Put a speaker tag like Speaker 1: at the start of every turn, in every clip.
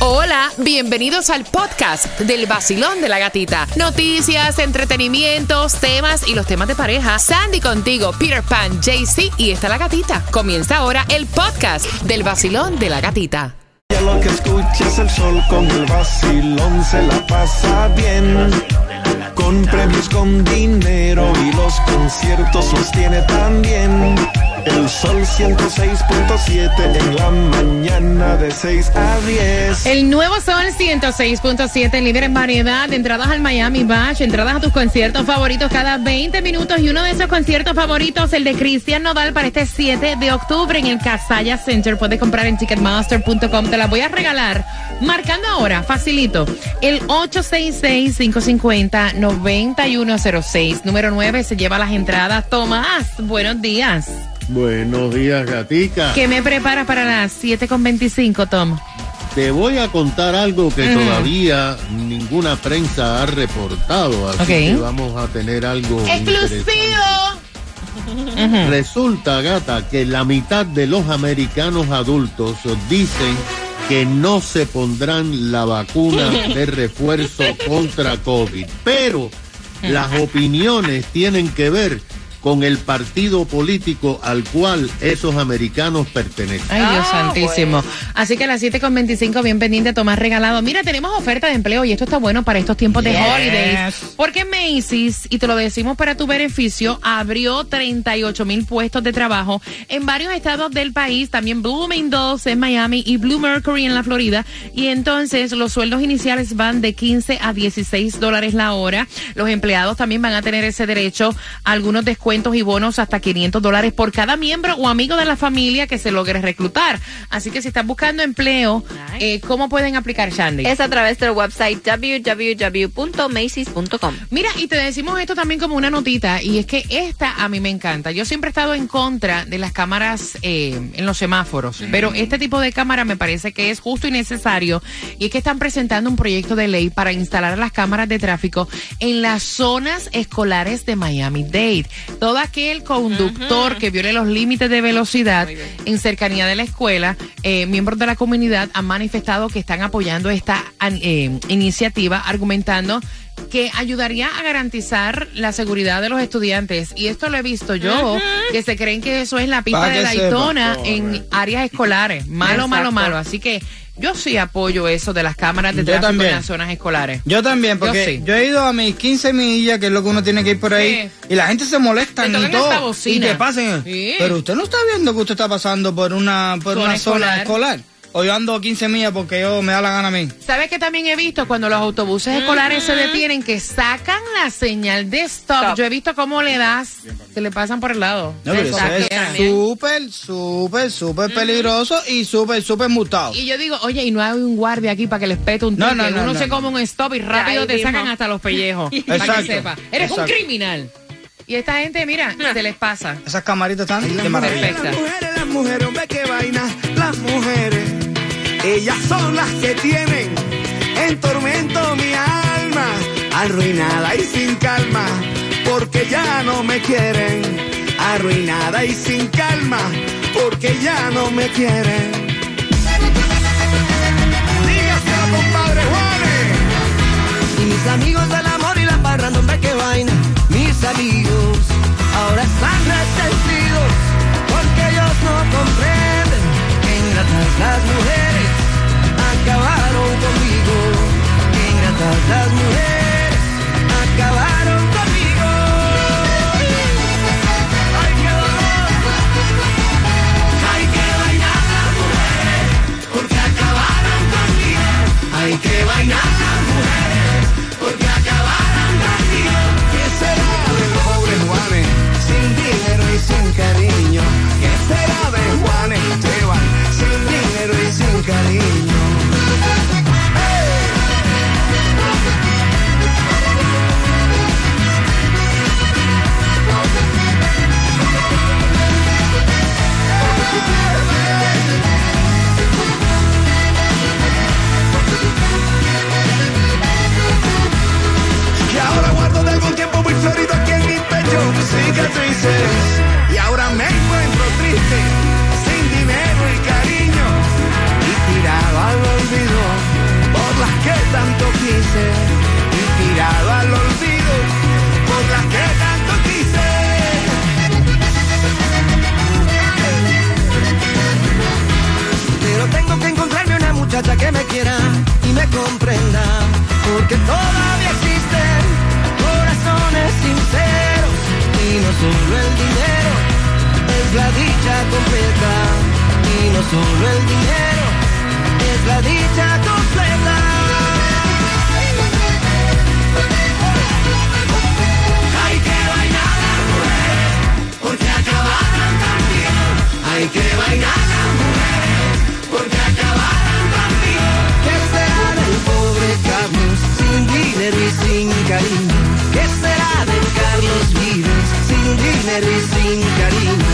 Speaker 1: Hola, bienvenidos al podcast del vacilón de la gatita. Noticias, entretenimientos, temas y los temas de pareja. Sandy contigo, Peter Pan, JC y está la gatita. Comienza ahora el podcast del vacilón de la gatita.
Speaker 2: Ya lo que escucha es el sol con el vacilón, se la pasa bien. Con premios, con dinero y los conciertos los tiene también. El sol 106.7 en la mañana de 6 a 10.
Speaker 1: El nuevo Sol 106.7, líder en variedad, entradas al Miami Bash, entradas a tus conciertos favoritos cada 20 minutos y uno de esos conciertos favoritos, el de Cristian Nodal para este 7 de octubre en el Casaya Center. Puedes comprar en ticketmaster.com, te la voy a regalar. Marcando ahora, facilito, el 866-550-9106, número 9, se lleva las entradas. Tomás, buenos días.
Speaker 3: Buenos días, gatica.
Speaker 1: ¿Qué me preparas para las 7.25, Tom?
Speaker 3: Te voy a contar algo que todavía ninguna prensa ha reportado, así
Speaker 1: Ok.
Speaker 3: que vamos a tener algo interesante.
Speaker 1: ¡Exclusivo!
Speaker 3: Resulta, gata, que la mitad de los americanos adultos dicen que no se pondrán la vacuna de refuerzo contra COVID, pero las opiniones tienen que ver con el partido político al cual esos americanos pertenecen.
Speaker 1: Ay, Dios santísimo. Así que a las 7.25, bien pendiente, Tomás regalado. Mira, tenemos oferta de empleo y esto está bueno para estos tiempos de holidays. Porque Macy's, y te lo decimos para tu beneficio, abrió 38 mil puestos de trabajo en varios estados del país, también Bloomingdale's en Miami y Blue Mercury en la Florida. Y entonces los sueldos iniciales van de 15 a 16 dólares la hora. Los empleados también van a tener ese derecho a algunos descuentos y bonos hasta 500 dólares por cada miembro o amigo de la familia que se logre reclutar. Así que si estás buscando empleo, eh, ¿cómo pueden aplicar, Shandy?
Speaker 4: Es a través del website www.macy's.com.
Speaker 1: Mira, y te decimos esto también como una notita, y es que esta a mí me encanta. Yo siempre he estado en contra de las cámaras eh, en los semáforos, pero este tipo de cámara me parece que es justo y necesario, y es que están presentando un proyecto de ley para instalar las cámaras de tráfico en las zonas escolares de Miami-Dade. Todo aquel conductor que viole los límites de velocidad en cercanía de la escuela, eh, miembros de la comunidad han manifestado que están apoyando esta an- eh, iniciativa, argumentando que ayudaría a garantizar la seguridad de los estudiantes. Y esto lo he visto yo, que se creen que eso es la pista
Speaker 5: Pa'
Speaker 1: de Daytona
Speaker 5: sepa.
Speaker 1: en áreas escolares. Malo, malo, malo. Así que yo sí apoyo eso de las cámaras de
Speaker 5: Yo
Speaker 1: tráfico
Speaker 5: también.
Speaker 1: en las zonas escolares.
Speaker 5: Yo también, porque
Speaker 1: Yo
Speaker 5: yo,
Speaker 1: sí.
Speaker 5: he ido a mis 15 millas, que es lo que uno tiene que ir por ahí,
Speaker 1: Sí.
Speaker 5: y la gente se molesta y todo. Y te pasen.
Speaker 1: Sí.
Speaker 5: Pero usted no está viendo que usted está pasando por una, por
Speaker 1: Zona
Speaker 5: una
Speaker 1: escolar.
Speaker 5: zona escolar. O yo ando a 15 millas porque yo me da la gana a mí.
Speaker 1: ¿Sabes que también he visto cuando los autobuses escolares se detienen que sacan la señal de stop?
Speaker 4: Stop.
Speaker 1: Yo he visto cómo le das, que le pasan por el lado.
Speaker 5: No, pero eso
Speaker 1: Exacto.
Speaker 5: es súper, súper, súper peligroso y súper, súper mutado.
Speaker 1: Y yo digo, oye, y no hay un guardia aquí para que les pete un
Speaker 5: No,
Speaker 1: ticket.
Speaker 5: no, no,
Speaker 1: Uno
Speaker 5: no,
Speaker 1: se
Speaker 5: no.
Speaker 1: come un stop y rápido te
Speaker 4: mismo.
Speaker 1: sacan hasta los pellejos. para que
Speaker 5: Exacto,
Speaker 1: sepa. Eres un
Speaker 5: exacto.
Speaker 1: criminal. Y esta gente, mira, se les pasa.
Speaker 5: Esas camaritas están de maravilla.
Speaker 2: Las mujeres, las mujeres, hombre, qué vaina. Las mujeres, ellas son las que tienen en tormento mi alma, arruinada y sin calma, porque ya no me quieren. Arruinada y sin calma, porque ya no me quieren. Dígaselo, compadre.
Speaker 6: Y mis amigos del amor y la parranda, hombre, qué vaina. Mis amigos ahora están resentidos porque ellos no comprenden que ingratas las mujeres acabaron conmigo. Ingratas las mujeres acabaron
Speaker 2: y
Speaker 6: me comprenda. Porque todavía existen corazones sinceros. Y no solo el dinero es la dicha completa. Y no solo el dinero es la dicha completa.
Speaker 2: Hay que bailar las mujeres porque acabarán conmigo. Hay que bailar las mujeres
Speaker 6: dinero y sin cariño? ¿Qué será de Carlos Vives sin dinero y sin cariño?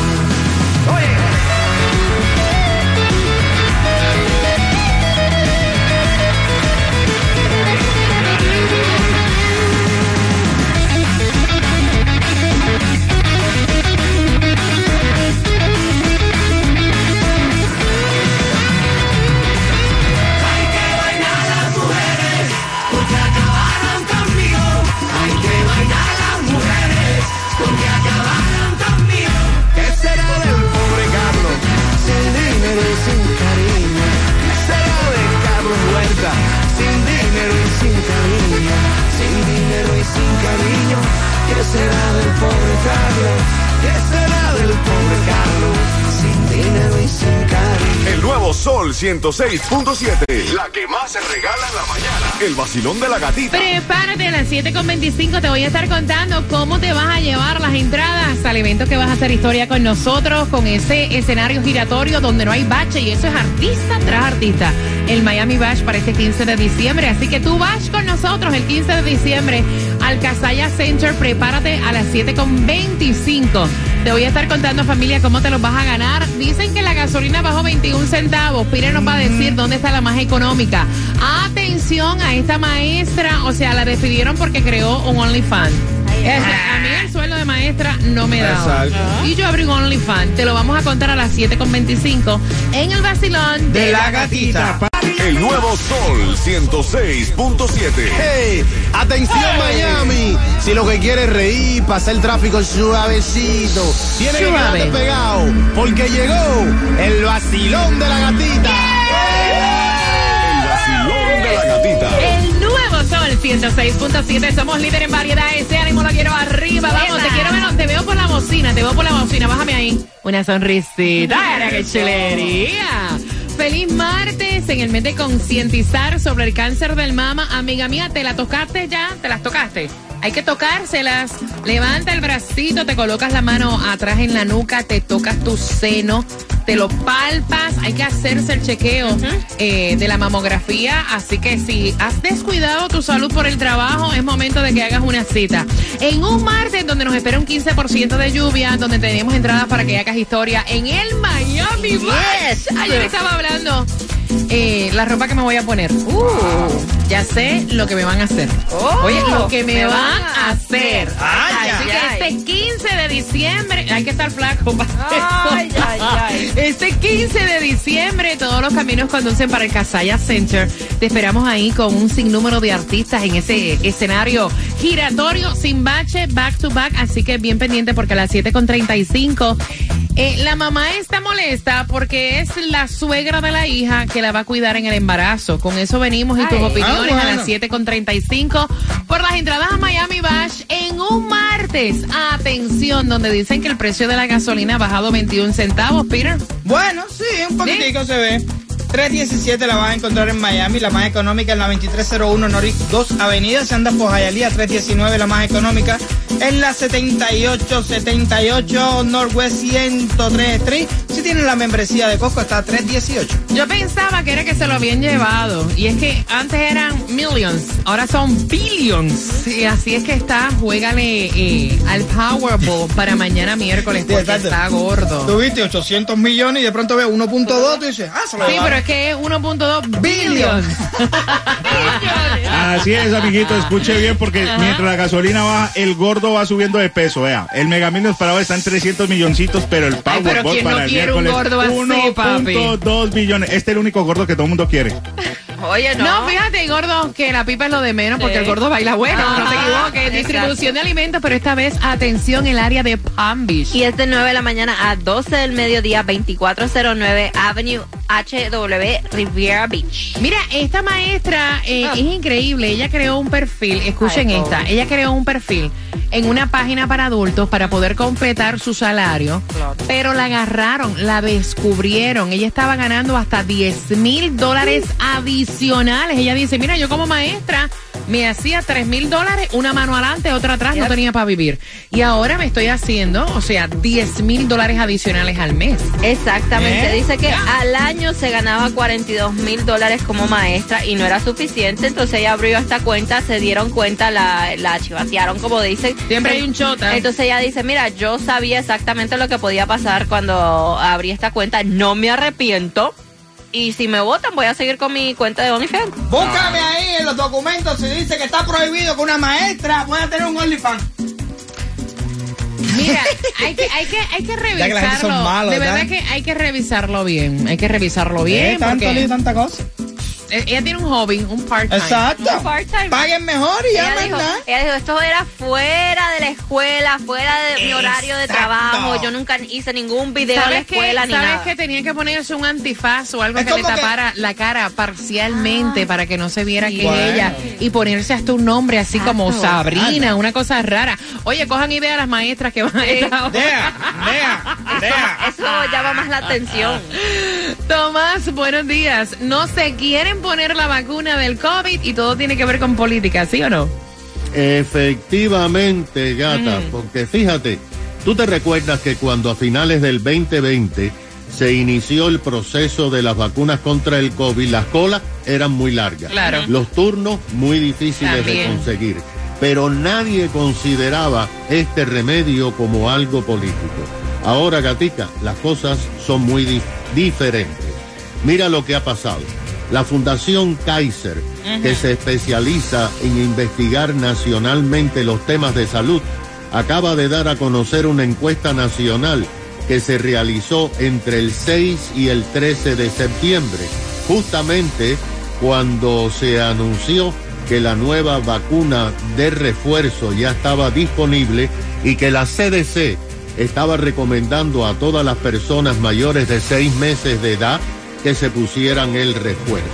Speaker 4: 106.7. La que más se regala en la mañana. El vacilón de la gatita.
Speaker 1: Prepárate a las 7.25, te voy a estar contando cómo te vas a llevar las entradas al evento que vas a hacer historia con nosotros, con ese escenario giratorio donde no hay bache y eso es artista tras artista. El Miami Bash para este 15 de diciembre, así que tú vas con nosotros el 15 de diciembre al Casaya Center, prepárate a las 7.25. Te voy a estar contando familia cómo te los vas a ganar. Dicen que la gasolina bajó 21 centavos. Pire nos va a decir dónde está la más económica. Atención a esta maestra, o sea, la despidieron porque creó un OnlyFans. Sea, a mí el sueldo de maestra no me da. Y yo abrí un OnlyFans. Te lo vamos a contar a las 7.25 en el vacilón
Speaker 5: De la gatita.
Speaker 4: El nuevo Sol 106.7.
Speaker 7: Hey, atención Miami, si lo que quieres es reír, pasar el tráfico suavecito, tiene que
Speaker 1: Suave.
Speaker 7: quedarte pegado, porque llegó el vacilón de la gatita.
Speaker 4: El vacilón de la gatita.
Speaker 1: El nuevo Sol 106.7. Somos líder en variedad. Ese ánimo lo quiero arriba. Vamos, te quiero ver. Te veo por la bocina. Te veo por la bocina. Bájame ahí. Una sonrisita. ¡Mira qué chulería! Feliz martes en el mes de concientizar sobre el cáncer del mama. Amiga mía, ¿te la tocaste ya? ¿Te las tocaste? Hay que tocárselas. Levanta el bracito, te colocas la mano atrás en la nuca, te tocas tu seno, te lo palpas. Hay que hacerse el chequeo eh, de la mamografía. Así que si has descuidado tu salud por el trabajo, es momento de que hagas una cita. En un martes donde nos espera un 15% de lluvia, donde tenemos entradas para que hagas historia en el Miami Bash. Ayer estaba hablando eh, la ropa que me voy a poner. Uh, ya sé lo que me van a hacer. Oye, lo que me, van a hacer.
Speaker 5: Ay,
Speaker 1: Así
Speaker 5: ay,
Speaker 1: que este 15 de diciembre, hay que estar flaco para. Este 15 de diciembre, todos los caminos conducen para el Casaya Center. Te esperamos ahí con un sinnúmero de artistas en ese escenario giratorio, sin bache, back to back. Así que bien pendiente porque a las 7.35 eh, la mamá está molesta porque es la suegra de la hija que la va a cuidar en el embarazo. Con eso venimos y tus opiniones
Speaker 5: Ah,
Speaker 1: a
Speaker 5: bueno.
Speaker 1: las 7.35 por las entradas a Miami Bash en un martes. Atención, donde dicen que el precio de la gasolina ha bajado 21 centavos, Peter.
Speaker 5: Bueno, sí, un poquitico se ve. 317 la vas a encontrar en Miami, la más económica en la 2301 Norris 2 Avenida. Se anda por Hialeah 319, la más económica en la 7878 Northwest 103 Street. Si tienen la membresía de Costco está a 318.
Speaker 1: Yo pensaba que era que se lo habían llevado. Y es que antes eran millions, ahora son billions. Y así es que está, juégale eh, al Powerball para mañana miércoles porque está gordo.
Speaker 5: Tuviste 800 millones y de pronto ves 1.2, tú dices, ah, se lo
Speaker 1: Sí, pero es que es 1.2 billions.
Speaker 8: Así es, amiguito, escuche bien porque mientras la gasolina baja, el gordo va subiendo de peso. Vea, el Megamillions para hoy está en 300 milloncitos, pero el
Speaker 1: Ay, pero
Speaker 8: Powerball
Speaker 1: ¿quién no
Speaker 8: para el
Speaker 1: quiere un
Speaker 8: miércoles
Speaker 1: gordo así, papi?
Speaker 8: 1.2 billones. Este es el único gordo que todo el mundo quiere.
Speaker 9: Oye, no.
Speaker 1: No, fíjate, gordo, que la pipa es lo de menos porque
Speaker 9: Sí.
Speaker 1: el gordo baila bueno, no te
Speaker 9: Ajá,
Speaker 1: equivoques. Distribución
Speaker 9: exacto.
Speaker 1: de alimentos, pero esta vez, atención, el área de Palm Beach.
Speaker 9: Y es de 9 de la mañana a 12 del mediodía, 2409 Avenue HW Riviera Beach.
Speaker 1: Mira, esta maestra eh,
Speaker 9: Ah.
Speaker 1: es increíble. Ella creó un perfil, escuchen
Speaker 9: Ay,
Speaker 1: esta, ella creó un perfil en una página para adultos para poder completar su salario,
Speaker 9: Claro.
Speaker 1: pero la agarraron, la descubrieron. Ella estaba ganando hasta 10 mil dólares adicionales. Ella dice, mira, yo como maestra me hacía 3 mil dólares, una mano adelante, otra atrás, no tenía para vivir. Y ahora me estoy haciendo, o sea, 10 mil dólares adicionales al mes.
Speaker 9: Exactamente.
Speaker 5: ¿Eh?
Speaker 9: Dice que al año se ganaba 42 mil dólares como maestra y no era suficiente. Entonces ella abrió esta cuenta, se dieron cuenta, la, la chivatearon, como dicen.
Speaker 1: Siempre hay un chota.
Speaker 9: Entonces ella dice, mira, yo sabía exactamente lo que podía pasar cuando abrí esta cuenta. No me arrepiento. Y si me votan, voy a seguir con mi cuenta de OnlyFans.
Speaker 5: Búscame ahí en los documentos si dice que está prohibido que una maestra pueda tener un OnlyFans.
Speaker 1: Mira, hay que, hay que, hay que
Speaker 5: que
Speaker 1: revisarlo.
Speaker 5: malos,
Speaker 1: de verdad que hay que revisarlo bien. Hay que revisarlo bien.
Speaker 5: ¿Eh? ¿Tanto
Speaker 1: porque
Speaker 5: lío tanta cosa?
Speaker 1: Eh, ella tiene un hobby, un part-time.
Speaker 5: Exacto.
Speaker 9: Un part-time.
Speaker 5: Paguen mejor y ya,
Speaker 9: Ella ella dijo, esto era fuera de la escuela, fuera de mi horario de trabajo. Yo nunca hice ningún video en la
Speaker 1: ¿Sabes que,
Speaker 9: escuela ni
Speaker 1: ¿sabes
Speaker 9: nada.
Speaker 1: que tenía que ponerse un antifaz o algo
Speaker 5: Es
Speaker 1: que le
Speaker 5: que-
Speaker 1: tapara la cara parcialmente para que no se viera que
Speaker 5: Bueno.
Speaker 1: ella y ponerse hasta un nombre así como. Sabrina, una cosa rara. Oye, cojan idea las maestras que van a esta hora.
Speaker 5: Dea, dea, dea.
Speaker 9: Eso llama más la atención.
Speaker 1: Tomás, buenos días. No se quieren poner la vacuna del COVID y todo tiene que ver con política, ¿sí o no?
Speaker 3: Efectivamente, gata, porque fíjate, tú te recuerdas que cuando a finales del 2020 se inició el proceso de las vacunas contra el COVID, las colas eran muy largas.
Speaker 1: Claro.
Speaker 3: Los turnos muy difíciles de conseguir. Pero nadie consideraba este remedio como algo político. Ahora, gatica, las cosas son muy dif- diferentes. Mira lo que ha pasado. La Fundación Kaiser, que se especializa en investigar nacionalmente los temas de salud, acaba de dar a conocer una encuesta nacional que se realizó entre el 6 y el 13 de septiembre, justamente cuando se anunció que la nueva vacuna de refuerzo ya estaba disponible y que la CDC estaba recomendando a todas las personas mayores de seis meses de edad que se pusieran el refuerzo.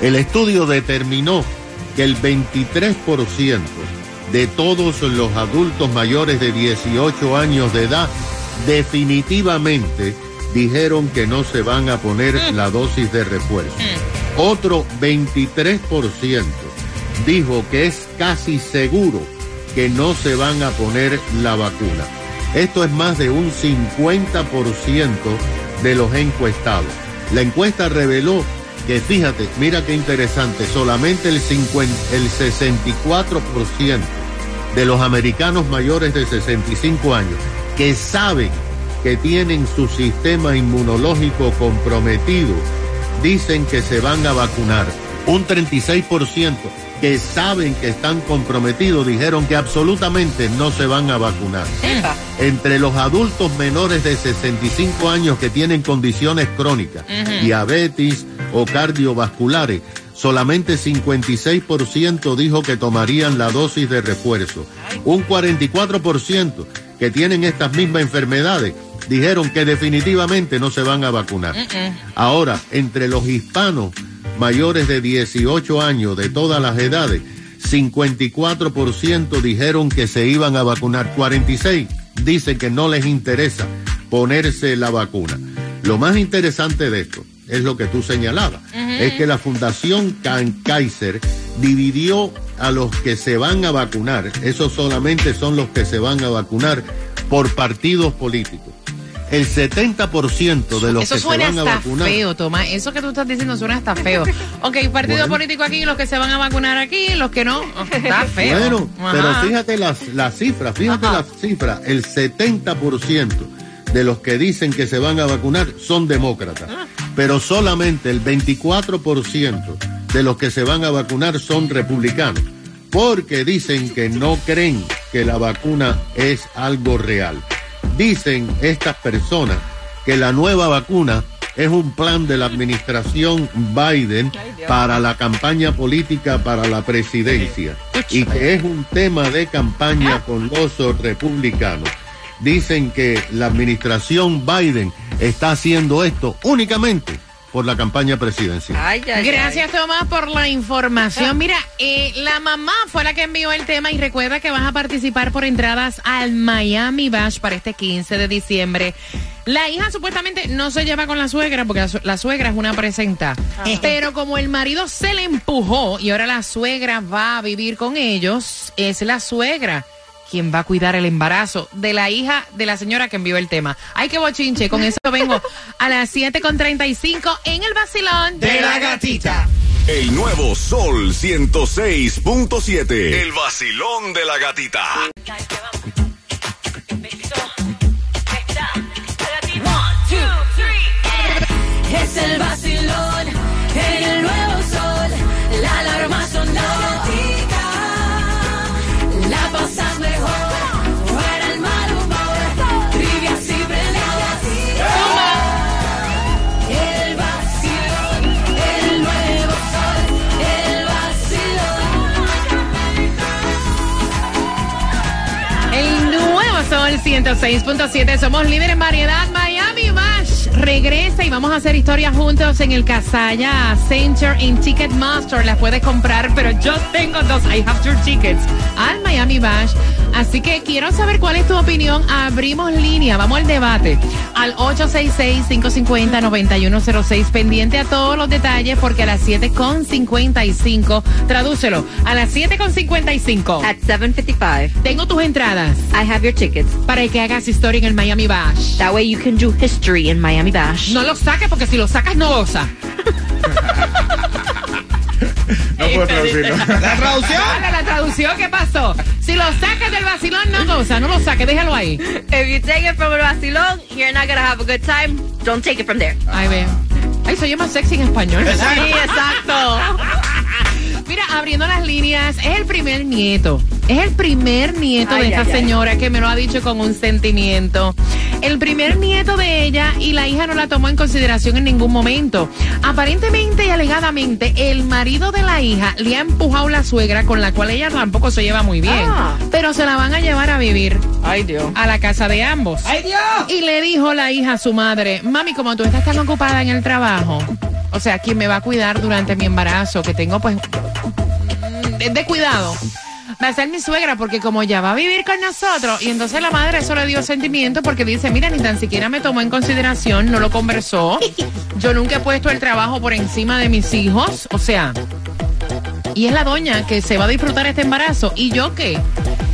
Speaker 3: El estudio determinó que el 23% de todos los adultos mayores de 18 años de edad definitivamente dijeron que no se van a poner la dosis de refuerzo. Otro 23% dijo que es casi seguro que no se van a poner la vacuna. Esto es más de un 50% de los encuestados. La encuesta reveló que, fíjate, mira qué interesante, solamente el, 50, el 64% de los americanos mayores de 65 años que saben que tienen su sistema inmunológico comprometido, dicen que se van a vacunar. Un 36% que saben que están comprometidos dijeron que absolutamente no se van a vacunar.
Speaker 9: Epa.
Speaker 3: Entre los adultos menores de 65 años que tienen condiciones crónicas, diabetes o cardiovasculares, solamente 56% dijo que tomarían la dosis de refuerzo. Un 44% que tienen estas mismas enfermedades dijeron que definitivamente no se van a vacunar. Ahora, entre los hispanos mayores de 18 años de todas las edades, 54% dijeron que se iban a vacunar, 46 dicen que no les interesa ponerse la vacuna. Lo más interesante de esto es lo que tú señalabas, es que la Fundación Kan- Kaiser dividió a los que se van a vacunar, esos solamente son los que se van a vacunar por partidos políticos. El 70% de los
Speaker 1: Eso
Speaker 3: que se
Speaker 1: suena
Speaker 3: van a
Speaker 1: hasta
Speaker 3: vacunar
Speaker 1: feo, Tomás. Eso que tú estás diciendo suena hasta feo. Ok, partido
Speaker 3: Bueno.
Speaker 1: político aquí, los que se van a vacunar aquí, los que no. Está feo.
Speaker 3: Bueno,
Speaker 1: Ajá.
Speaker 3: pero fíjate las las cifras, fíjate
Speaker 1: Ajá.
Speaker 3: las cifras. El 70% de los que dicen que se van a vacunar son demócratas,
Speaker 1: Ah.
Speaker 3: pero solamente el 24% de los que se van a vacunar son republicanos, porque dicen que no creen que la vacuna es algo real. Dicen estas personas que la nueva vacuna es un plan de la administración Biden para la campaña política para la presidencia y que es un tema de campaña con los republicanos. Dicen que la administración Biden está haciendo esto únicamente por la campaña presidencial.
Speaker 9: Ay, ay,
Speaker 1: Gracias, Tomás, por la información. Mira, eh, la mamá fue la que envió el tema y recuerda que vas a participar por entradas al Miami Bash para este 15 de diciembre. La hija supuestamente no se lleva con la suegra porque la, su- la suegra es una presenta. Pero como el marido se le empujó y ahora la suegra va a vivir con ellos, es la suegra quien va a cuidar el embarazo de la hija de la señora que envió el tema. Ay, qué bochinche. Con eso vengo a las 7.35 en el vacilón
Speaker 5: De la gatita.
Speaker 4: El nuevo Sol 106.7. El vacilón de la gatita.
Speaker 10: Es el vacilón
Speaker 1: 106.7. Somos líderes en variedad. Miami Bash regresa y vamos a hacer historias juntos en el Casaya Center en Ticketmaster. Las puedes comprar, pero yo tengo dos. I have your tickets al Miami Bash. Así que quiero saber cuál es tu opinión. Abrimos línea. Vamos al debate. Al 866-550-9106. Pendiente a todos los detalles porque a las 7.55. Tradúcelo. A las 7.55.
Speaker 9: At 7.55,
Speaker 1: Tengo tus entradas
Speaker 9: I have your tickets.
Speaker 1: para que hagas historia en el Miami Bash.
Speaker 9: That way you can do history in Miami Bash.
Speaker 1: No lo saques porque si lo sacas no goza.
Speaker 8: No puedo traducirlo.
Speaker 5: La traducción.
Speaker 1: Dale la traducción, ¿qué pasó? Si lo sacas del vacilón no goza, no lo saques, déjalo ahí.
Speaker 9: If you take it from el vacilón, you're not gonna have a good time. Don't take it from there.
Speaker 1: Ay, ve. Ay, soy más sexy en español.
Speaker 9: Sí, exacto.
Speaker 1: Mira, abriendo las líneas, es el primer nieto. Es el primer nieto
Speaker 9: Ay,
Speaker 1: de esta
Speaker 9: ay,
Speaker 1: señora que me lo ha dicho con un sentimiento. El primer nieto de ella y la hija no la tomó en consideración en ningún momento. Aparentemente y alegadamente, el marido de la hija le ha empujado la suegra con la cual ella tampoco se lleva muy bien.
Speaker 9: Ah.
Speaker 1: Pero se la van a llevar a vivir
Speaker 9: Ay, Dios.
Speaker 1: a la casa de ambos.
Speaker 5: ¡Ay, Dios!
Speaker 1: Y le dijo la hija a su madre, mami, como tú estás tan ocupada en el trabajo, o sea, ¿quién me va a cuidar durante mi embarazo? Que tengo pues de, cuidado. Va a ser mi suegra porque como ya va a vivir con nosotros y entonces la madre eso le dio sentimiento porque dice, mira, ni tan siquiera me tomó en consideración, no lo conversó. Yo nunca he puesto el trabajo por encima de mis hijos, o sea, y es la doña que se va a disfrutar este embarazo. ¿Y yo qué?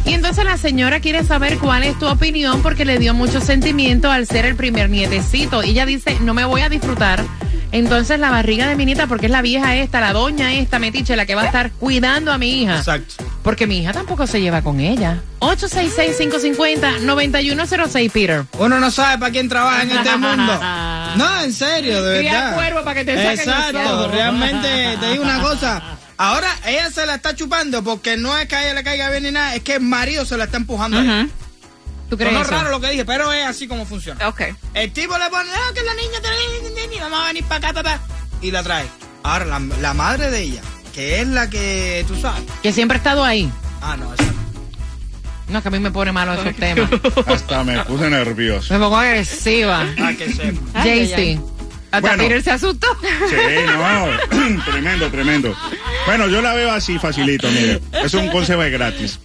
Speaker 1: Y entonces la señora quiere saber cuál es tu opinión porque le dio mucho sentimiento al ser el primer nietecito. Y ella dice, no me voy a disfrutar. Entonces la barriga de mi nieta, porque es la vieja esta, la doña esta metiche, la que va a estar cuidando a mi hija.
Speaker 5: Exacto.
Speaker 1: Porque mi hija tampoco se lleva con ella. 866-550-9106, Peter.
Speaker 5: Uno no sabe para quién trabaja en este mundo. No, en serio, de verdad.
Speaker 1: cuervo para que te
Speaker 5: Exacto, realmente te digo una cosa. Ahora ella se la está chupando porque no es que a ella le caiga bien ni nada, es que el marido se la está empujando. a ella.
Speaker 1: ¿Tú crees
Speaker 5: Sonó
Speaker 1: eso?
Speaker 5: raro lo que dije, pero es así como funciona.
Speaker 9: Ok.
Speaker 5: El tipo le pone, no, que la niña te y vamos a venir para acá, papá. Y la trae. Ahora, la, la madre de ella, que es la que tú sabes.
Speaker 1: Que siempre ha estado ahí.
Speaker 5: Ah, no, esa no.
Speaker 1: No, que a mí me pone malo esos temas.
Speaker 8: Hasta me puse nervioso.
Speaker 1: Me pongo agresiva.
Speaker 5: Ah, que sepa.
Speaker 9: Ay, ay,
Speaker 1: JC. Hasta
Speaker 8: Bueno.
Speaker 1: Peter se asustó.
Speaker 8: Sí, no, tremendo, tremendo. Bueno, yo la veo así, facilito, mire. Es un consejo de gratis.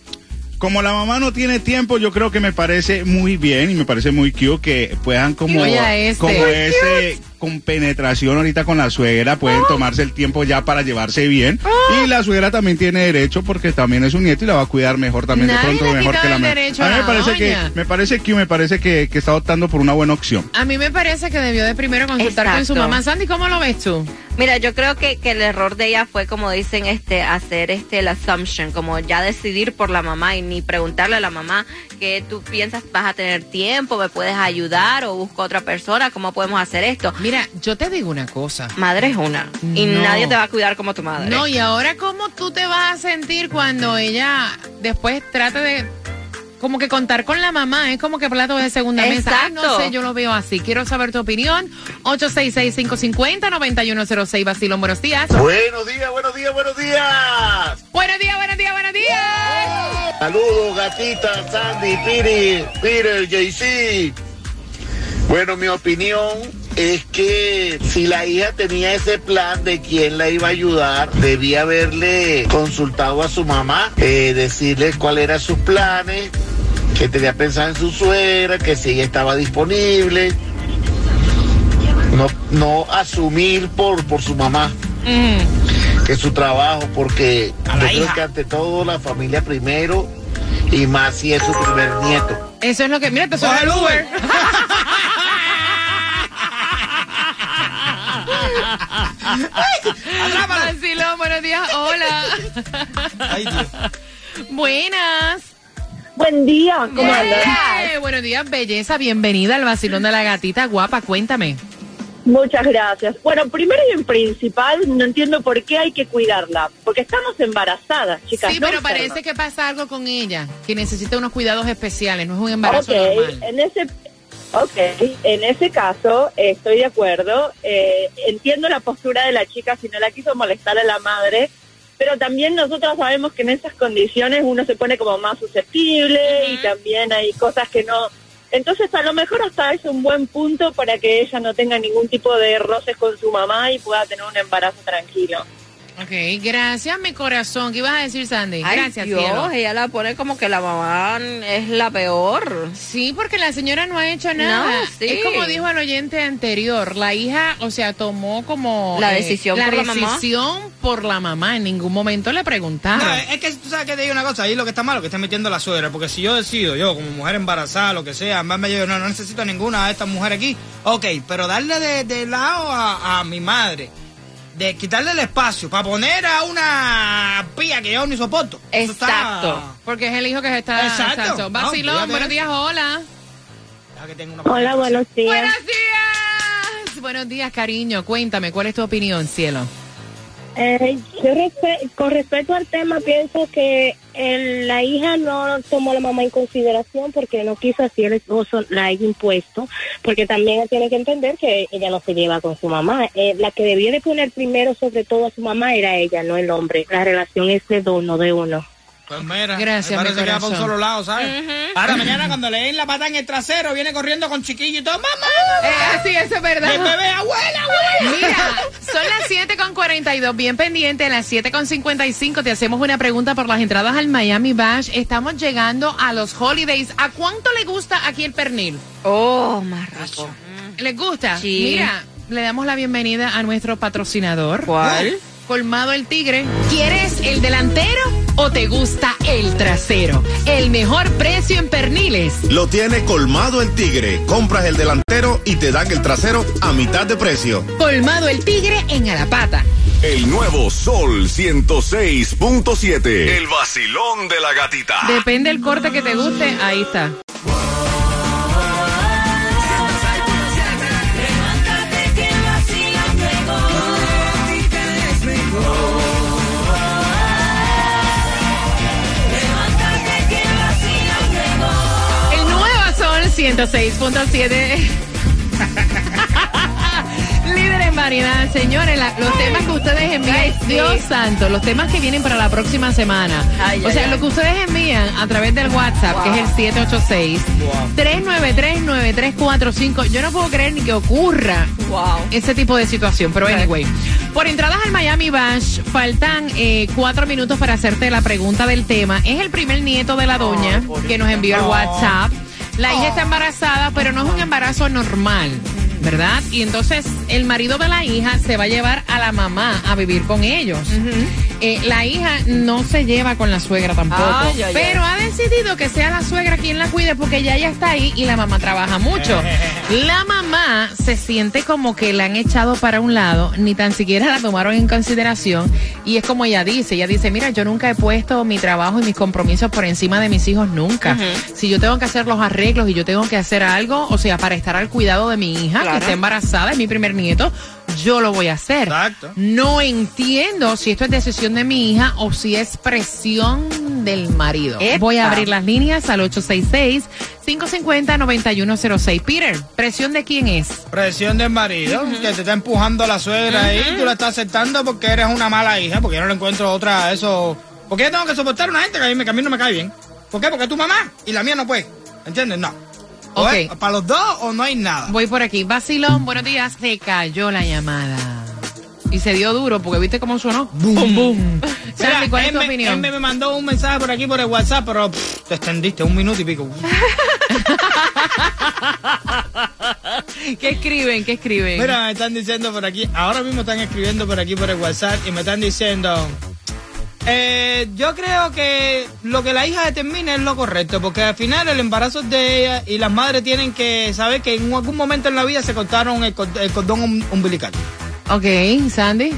Speaker 8: Como la mamá no tiene tiempo, yo creo que me parece muy bien y me parece muy cute que puedan como,
Speaker 1: este.
Speaker 8: como ese penetración ahorita con la suegra, pueden tomarse el tiempo ya para llevarse bien. Y la suegra también tiene derecho porque también es un nieto y la va a cuidar mejor también
Speaker 1: Nadie
Speaker 8: de pronto
Speaker 1: le
Speaker 8: mejor que la
Speaker 1: el
Speaker 8: madre.
Speaker 1: derecho
Speaker 8: A mí me
Speaker 1: la
Speaker 8: parece que
Speaker 1: doña.
Speaker 8: me parece que me parece que, que está optando por una buena opción.
Speaker 1: A mí me parece que debió de primero consultar con su
Speaker 9: Exacto.
Speaker 1: mamá. Sandy, ¿cómo lo ves tú?
Speaker 9: Mira, yo creo que, que el error de ella fue, como dicen, este, hacer este, el assumption, como ya decidir por la mamá y ni preguntarle a la mamá que tú piensas vas a tener tiempo, me puedes ayudar o busco otra persona, ¿cómo podemos hacer esto?
Speaker 1: Mira, yo te digo una cosa.
Speaker 9: Madre es una y
Speaker 1: No.
Speaker 9: nadie te va a cuidar como tu madre.
Speaker 1: No, y ahora cómo tú te vas a sentir cuando ella después trate de como que contar con la mamá es como que plato de segunda mesa. Ay, no sé, yo lo veo así. Quiero saber tu opinión. 866-550-9106. Basilón, buenos días.
Speaker 11: Buenos días, buenos días, buenos días.
Speaker 1: Buenos días, buenos días, buenos días.
Speaker 11: Saludos, gatita, Sandy, Piri, Peter, JC. Bueno, mi opinión es que si la hija tenía ese plan de quién la iba a ayudar, debía haberle consultado a su mamá, eh, decirle cuáles eran sus planes, que tenía pensado en su suegra, que si ella estaba disponible. No, no asumir por, por su mamá que su trabajo, porque yo creo que ante todo la familia primero y más si es su primer nieto.
Speaker 1: Eso es lo que. Mira, te suena el Uber. Buenos días. Hola.
Speaker 5: Ay, Dios.
Speaker 1: Buenas.
Speaker 12: Buen día, ¿cómo andas?
Speaker 1: Buenos días, belleza. Bienvenida al vacilón de la gatita guapa. Cuéntame.
Speaker 12: Muchas gracias. Bueno, primero y en principal, no entiendo por qué hay que cuidarla, porque estamos embarazadas, chicas.
Speaker 1: Sí,
Speaker 12: no
Speaker 1: pero
Speaker 12: enfermas.
Speaker 1: parece que pasa algo con ella, que necesita unos cuidados especiales, no es un embarazo
Speaker 12: Ok,
Speaker 1: normal.
Speaker 12: en ese, ok, en ese caso eh, estoy de acuerdo. Eh, entiendo la postura de la chica si no la quiso molestar a la madre, pero también nosotros sabemos que en esas condiciones uno se pone como más susceptible y también hay cosas que no. Entonces a lo mejor hasta es un buen punto para que ella no tenga ningún tipo de roces con su mamá y pueda tener un embarazo tranquilo.
Speaker 1: Ok, gracias, mi corazón. ¿Qué ibas a decir, Sandy?
Speaker 9: Ay,
Speaker 1: gracias,
Speaker 9: Dios,
Speaker 1: cielo.
Speaker 9: ella la pone como que la mamá es la peor.
Speaker 1: Sí, porque la señora no ha hecho nada.
Speaker 9: No, sí.
Speaker 1: Es como dijo el oyente anterior, la hija, o sea, tomó como
Speaker 9: La decisión
Speaker 1: la
Speaker 9: por la mamá.
Speaker 1: decisión por la mamá. En ningún momento le
Speaker 5: No,
Speaker 1: preguntaron.
Speaker 5: es que tú sabes que te digo una cosa, ahí lo que está malo que está metiendo la suegra, porque si yo decido, yo como mujer embarazada, lo que sea, más me digo, no, no necesito ninguna de estas mujeres aquí, ok, pero darle de, de lado a, a mi madre, de quitarle el espacio para poner a una pía que yo ni soporto. Está-
Speaker 9: Exacto.
Speaker 1: Porque es el hijo que se está...
Speaker 5: Exacto.
Speaker 1: Vacilón, buenos días, hola.
Speaker 5: Que una
Speaker 12: Hola, buenos días.
Speaker 1: Buenos días. Buenos días, cariño. Cuéntame, ¿cuál es tu opinión, cielo?
Speaker 13: Eh, yo con respecto al tema pienso que el- la hija no tomó a la mamá en consideración porque no quiso así el esposo la haya impuesto porque también tiene que entender que ella no se lleva con su mamá. Eh, la que debía de poner primero sobre todo a su mamá era ella no el hombre. La relación es de dos no de uno
Speaker 5: Pues mira,
Speaker 1: Gracias, mi
Speaker 5: que va por un solo lado, ¿sabes? Ahora mañana cuando le den la pata en el trasero, viene corriendo con chiquillo y todo, ¡mamá!
Speaker 1: Eh, sí, eso es verdad.
Speaker 5: El bebé, abuela, abuela.
Speaker 1: Mira, son las 7 con 42, bien pendiente, a las 7 con 55 te hacemos una pregunta por las entradas al Miami Bash. Estamos llegando a los holidays. ¿A cuánto le gusta aquí el pernil?
Speaker 9: Oh, más rico.
Speaker 1: ¿Les gusta?
Speaker 9: Sí.
Speaker 1: Mira, le damos la bienvenida a nuestro patrocinador.
Speaker 9: ¿Cuál?
Speaker 1: Colmado el Tigre. ¿Quieres el delantero o te gusta el trasero? El mejor precio en perniles.
Speaker 7: Lo tiene colmado el tigre. Compras el delantero y te dan el trasero a mitad de precio.
Speaker 1: Colmado el Tigre en Alapata.
Speaker 4: El nuevo Sol 106.7. El vacilón de la gatita.
Speaker 1: Depende del corte que te guste, ahí está. 106.7. Líder en variedad, señores, la- los temas que ustedes envían,
Speaker 9: Ay, sí.
Speaker 1: Dios santo, los temas que vienen para la próxima semana.
Speaker 9: Ay,
Speaker 1: o sea, lo que ustedes envían a través del WhatsApp, que es el 786-393-9345. Yo no puedo creer ni que ocurra
Speaker 9: Wow.
Speaker 1: ese tipo de situación, pero anyway. Por entradas al Miami Bash, faltan eh, cuatro minutos para hacerte la pregunta del tema. Es el primer nieto de la doña que nos envió el WhatsApp. La hija está embarazada, pero no es un embarazo normal, ¿verdad? Y entonces el marido de la hija se va a llevar a la mamá a vivir con ellos. Eh, la hija no se lleva con la suegra tampoco,
Speaker 9: Ay, ay,
Speaker 1: pero ha decidido que sea la suegra quien la cuide porque ya ella está ahí y la mamá trabaja mucho. La mamá se siente como que la han echado para un lado, ni tan siquiera la tomaron en consideración y es como ella dice, ella dice, mira, yo nunca he puesto mi trabajo y mis compromisos por encima de mis hijos nunca. Si yo tengo que hacer los arreglos y yo tengo que hacer algo, o sea, para estar al cuidado de mi hija que está embarazada, es mi primer nieto, yo lo voy a hacer.
Speaker 5: Exacto.
Speaker 1: No entiendo si esto es decisión de mi hija o si es presión del marido.
Speaker 9: Epa.
Speaker 1: Voy a abrir las líneas al 866-550-9106. Peter, ¿presión de quién es?
Speaker 5: Presión del marido, que te está empujando la suegra ahí, tú la estás aceptando porque eres una mala hija, porque yo no le encuentro otra eso. Porque yo tengo que soportar a una gente que a mí, que a mí no me cae bien. ¿Por qué? Porque es tu mamá y la mía no puede. ¿Entiendes? No. O
Speaker 1: Ok.
Speaker 5: es para los dos o no hay nada.
Speaker 1: Voy por aquí. Vacilón, buenos días. Se cayó la llamada. Y se dio duro porque viste cómo sonó. Boom, boom. Sandy, ¿cuál es tu
Speaker 5: me-
Speaker 1: opinión?
Speaker 5: él me, me mandó un mensaje por aquí por el WhatsApp, pero pff, te extendiste un minuto y pico.
Speaker 1: ¿Qué escriben? ¿Qué escriben?
Speaker 5: Mira, me están diciendo por aquí, ahora mismo están escribiendo por aquí por el WhatsApp y me están diciendo, eh, yo creo que lo que la hija determine es lo correcto, porque al final el embarazo es de ella y las madres tienen que saber que en algún momento en la vida se cortaron el, cor- el cordón um- umbilical.
Speaker 1: Ok, Sandy.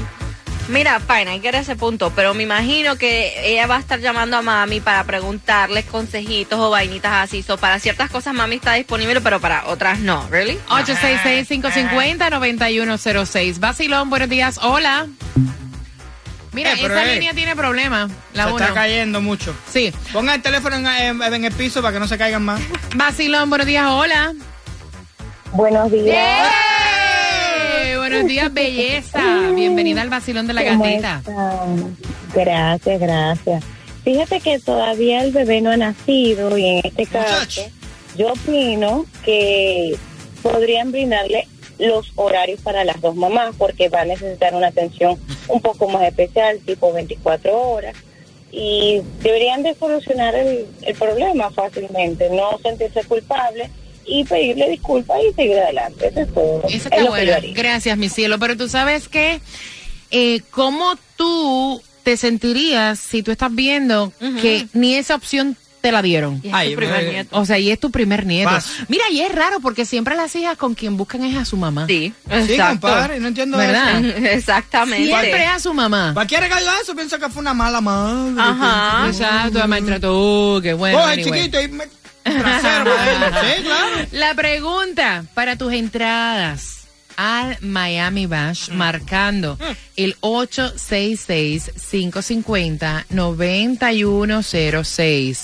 Speaker 9: Mira, fine, hay que ir a ese punto, pero me imagino que ella va a estar llamando a mami para preguntarle consejitos o vainitas así. So, para ciertas cosas mami está disponible, pero para otras no. ¿Really?
Speaker 1: 866-550-9106. Vacilón, buenos días. Hola. Mira,
Speaker 5: Eh,
Speaker 1: esa
Speaker 5: eh,
Speaker 1: línea tiene problemas. La
Speaker 5: se
Speaker 1: uno.
Speaker 5: está cayendo mucho.
Speaker 1: Sí.
Speaker 5: Ponga el teléfono en, en- en el piso para que no se caigan más.
Speaker 1: Vacilón, buenos días. Hola.
Speaker 14: Buenos días.
Speaker 1: ¡Eh! Buenos días, belleza. Bienvenida al vacilón de la
Speaker 14: ¿Cómo
Speaker 1: gatita.
Speaker 14: están? Gracias, gracias. Fíjate que todavía el bebé no ha nacido y en este caso yo opino que podrían brindarle los horarios para las dos mamás porque va a necesitar una atención un poco más especial, tipo 24 horas. Y deberían de solucionar el, el problema fácilmente, no sentirse culpable y pedirle disculpas y seguir adelante. Eso es todo.
Speaker 1: Eso
Speaker 14: Es
Speaker 1: está bueno. Gracias, mi cielo. Pero tú sabes que, eh, ¿cómo tú te sentirías si tú estás viendo que ni esa opción te la dieron?
Speaker 9: Y es tu Ay, primer me- nieto.
Speaker 1: O sea, y es tu primer nieto.
Speaker 5: Paso.
Speaker 1: Mira, y es raro porque siempre las hijas con quien buscan es a su mamá.
Speaker 9: Sí,
Speaker 5: Sí,
Speaker 9: exacto.
Speaker 5: compadre, no entiendo
Speaker 1: ¿Verdad?
Speaker 5: eso.
Speaker 9: Exactamente.
Speaker 1: Siempre es a su mamá.
Speaker 5: Cualquiera que haga eso piensa que fue una mala madre.
Speaker 9: Ajá.
Speaker 1: Exacto, me maltrató, qué bueno.
Speaker 5: Coge
Speaker 1: anyway.
Speaker 5: chiquito y me... trasero adentro. Sí, claro.
Speaker 1: La pregunta para tus entradas al Miami Bash marcando el 866-550-9106.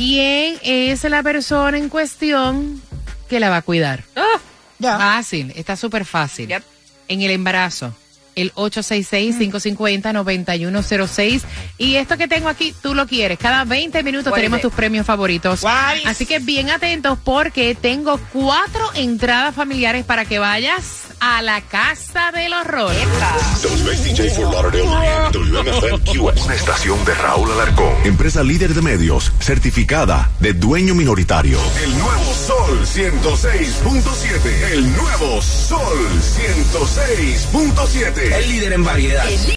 Speaker 1: ¿Quién es la persona en cuestión que la va a cuidar?
Speaker 5: Ya.
Speaker 1: Fácil, está súper fácil.
Speaker 9: Yep.
Speaker 1: En el embarazo, el 866-550-9106. Y esto que tengo aquí, tú lo quieres. Cada 20 minutos tenemos
Speaker 9: it?
Speaker 1: tus premios favoritos. Así que bien atentos porque tengo cuatro entradas familiares para que vayas a la casa del horror.
Speaker 4: WSTJ for Lauderdale, WMFM QS. Una estación de Raúl Alarcón. Empresa líder de medios, certificada de dueño minoritario. El nuevo Sol 106.7. El nuevo Sol 106.7.
Speaker 6: El líder en variedad.